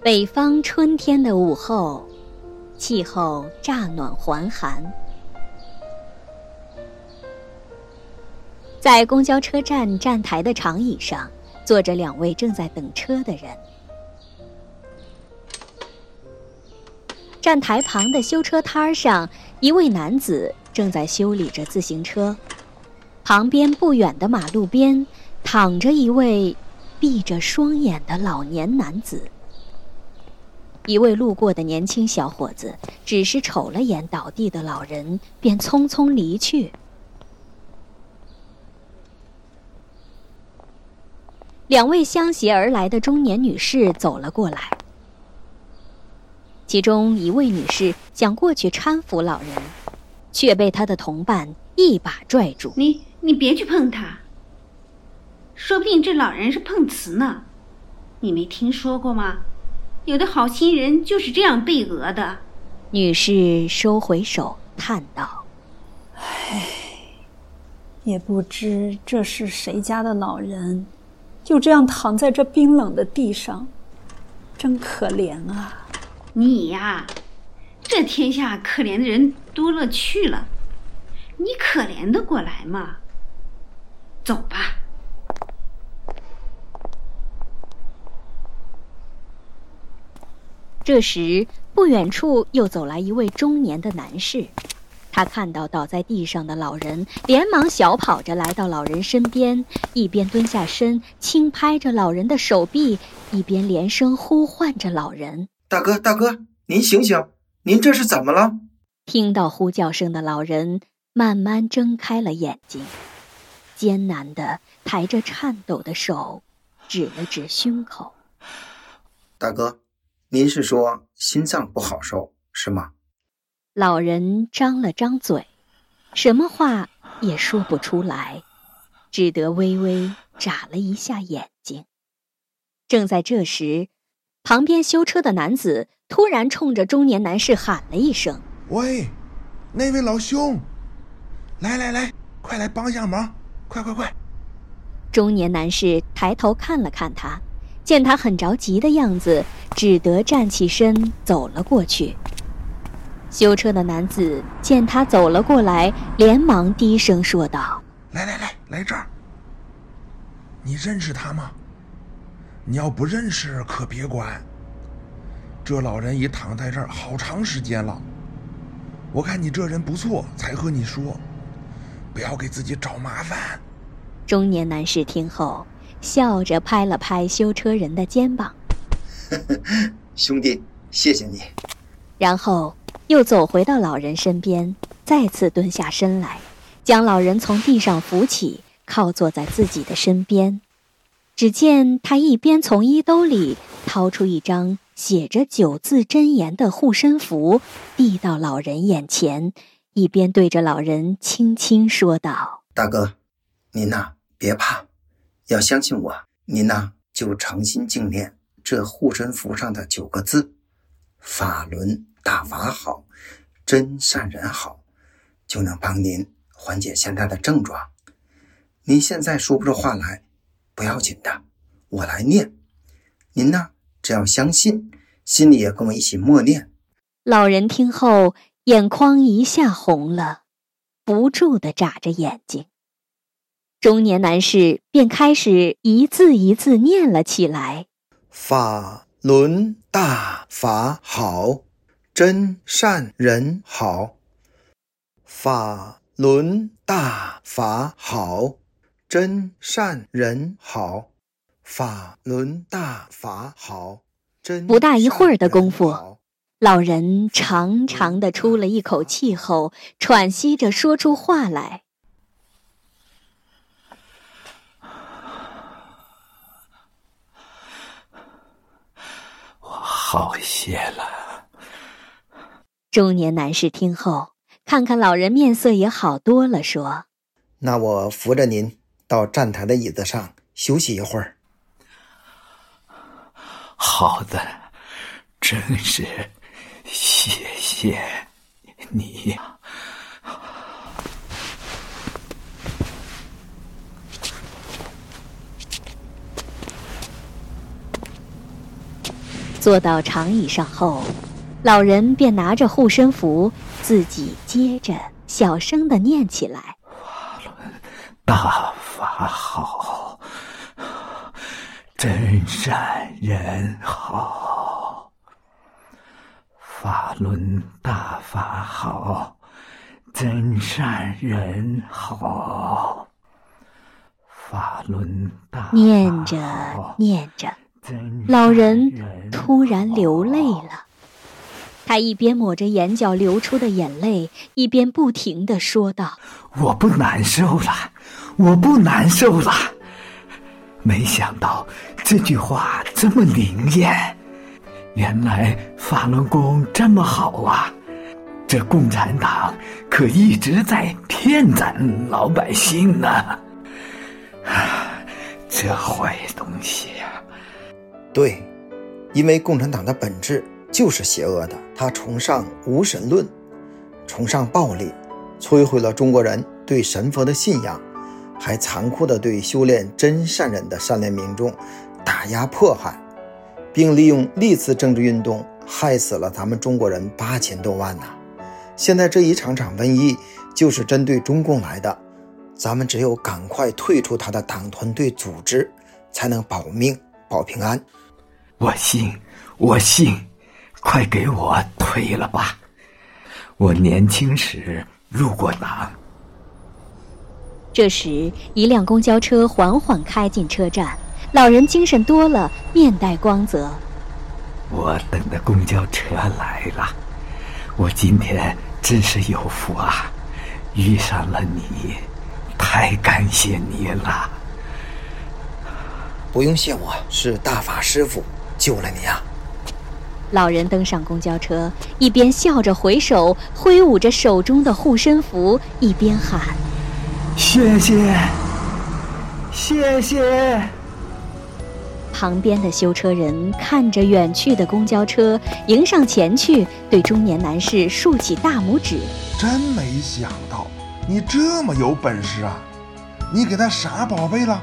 北方春天的午后，气候乍暖还寒。在公交车站站台的长椅上，坐着两位正在等车的人。站台旁的修车摊上，一位男子正在修理着自行车。旁边不远的马路边，躺着一位闭着双眼的老年男子。一位路过的年轻小伙子只是瞅了眼倒地的老人，便匆匆离去。两位相携而来的中年女士走了过来，其中一位女士想过去搀扶老人，却被她的同伴一把拽住。你你别去碰他，说不定这老人是碰瓷呢，你没听说过吗？有的好心人就是这样被讹的。女士收回手，叹道：“唉，也不知这是谁家的老人，就这样躺在这冰冷的地上，真可怜啊！你呀，这天下可怜的人多了去了，你可怜得过来吗？走吧。”这时，不远处又走来一位中年的男士。他看到倒在地上的老人，连忙小跑着来到老人身边，一边蹲下身轻拍着老人的手臂，一边连声呼唤着老人：“大哥，大哥，您醒醒！您这是怎么了？”听到呼叫声的老人慢慢睁开了眼睛，艰难地抬着颤抖的手，指了指胸口：“大哥。”您是说心脏不好受是吗？老人张了张嘴，什么话也说不出来，只得微微眨了一下眼睛。正在这时，旁边修车的男子突然冲着中年男士喊了一声：“喂，那位老兄，来来来，快来帮下忙，快快快！”中年男士抬头看了看他。见他很着急的样子，只得站起身走了过去。修车的男子见他走了过来，连忙低声说道：“来来来，来这儿。你认识他吗？你要不认识，可别管。这老人已躺在这儿好长时间了。我看你这人不错，才和你说，不要给自己找麻烦。”中年男士听后。笑着拍了拍修车人的肩膀，兄弟，谢谢你。然后又走回到老人身边，再次蹲下身来，将老人从地上扶起，靠坐在自己的身边。只见他一边从衣兜里掏出一张写着九字真言的护身符，递到老人眼前，一边对着老人轻轻说道：“大哥，您呐，别怕。”要相信我，您呐就诚心敬念这护身符上的九个字：“法轮大法好，真善人好”，就能帮您缓解现在的症状。您现在说不出话来，不要紧的，我来念。您呢，只要相信，心里也跟我一起默念。老人听后，眼眶一下红了，不住的眨着眼睛。中年男士便开始一字一字念了起来：“法轮大法好，真善人好。法轮大法好，真善人好。法轮大法好，真……”不大一会儿的功夫，老人长长的出了一口气后，喘息着说出话来。好些了。中年男士听后，看看老人面色也好多了，说：“那我扶着您到站台的椅子上休息一会儿。”好的，真是谢谢你。坐到长椅上后，老人便拿着护身符，自己接着小声的念起来：“法轮大法好，真善人好。法轮大法好，真善人好。法轮大念着念着。”老人突然流泪了，他一边抹着眼角流出的眼泪，一边不停的说道：“我不难受了，我不难受了。没想到这句话这么灵验，原来法轮功这么好啊！这共产党可一直在骗咱老百姓呢！啊，这坏东西呀！”对，因为共产党的本质就是邪恶的，他崇尚无神论，崇尚暴力，摧毁了中国人对神佛的信仰，还残酷地对修炼真善忍的善良民众打压迫害，并利用历次政治运动害死了咱们中国人八千多万呐！现在这一场场瘟疫就是针对中共来的，咱们只有赶快退出他的党团队组织，才能保命保平安。我信，我信，快给我退了吧！我年轻时入过党。这时，一辆公交车缓缓开进车站，老人精神多了，面带光泽。我等的公交车来了，我今天真是有福啊，遇上了你，太感谢你了。不用谢我，是大法师傅。救了你啊！老人登上公交车，一边笑着回首，挥舞着手中的护身符，一边喊：“谢谢，谢谢。”旁边的修车人看着远去的公交车，迎上前去，对中年男士竖起大拇指：“真没想到你这么有本事啊！你给他啥宝贝了？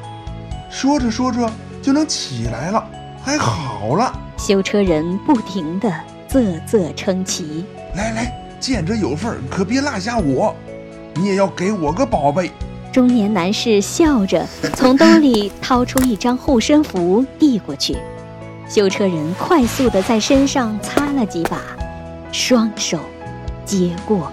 说着说着就能起来了。”还好了，修车人不停地啧啧称奇。来来，见者有份，可别落下我，你也要给我个宝贝。中年男士笑着 从兜里掏出一张护身符递过去，修车人快速地在身上擦了几把，双手接过。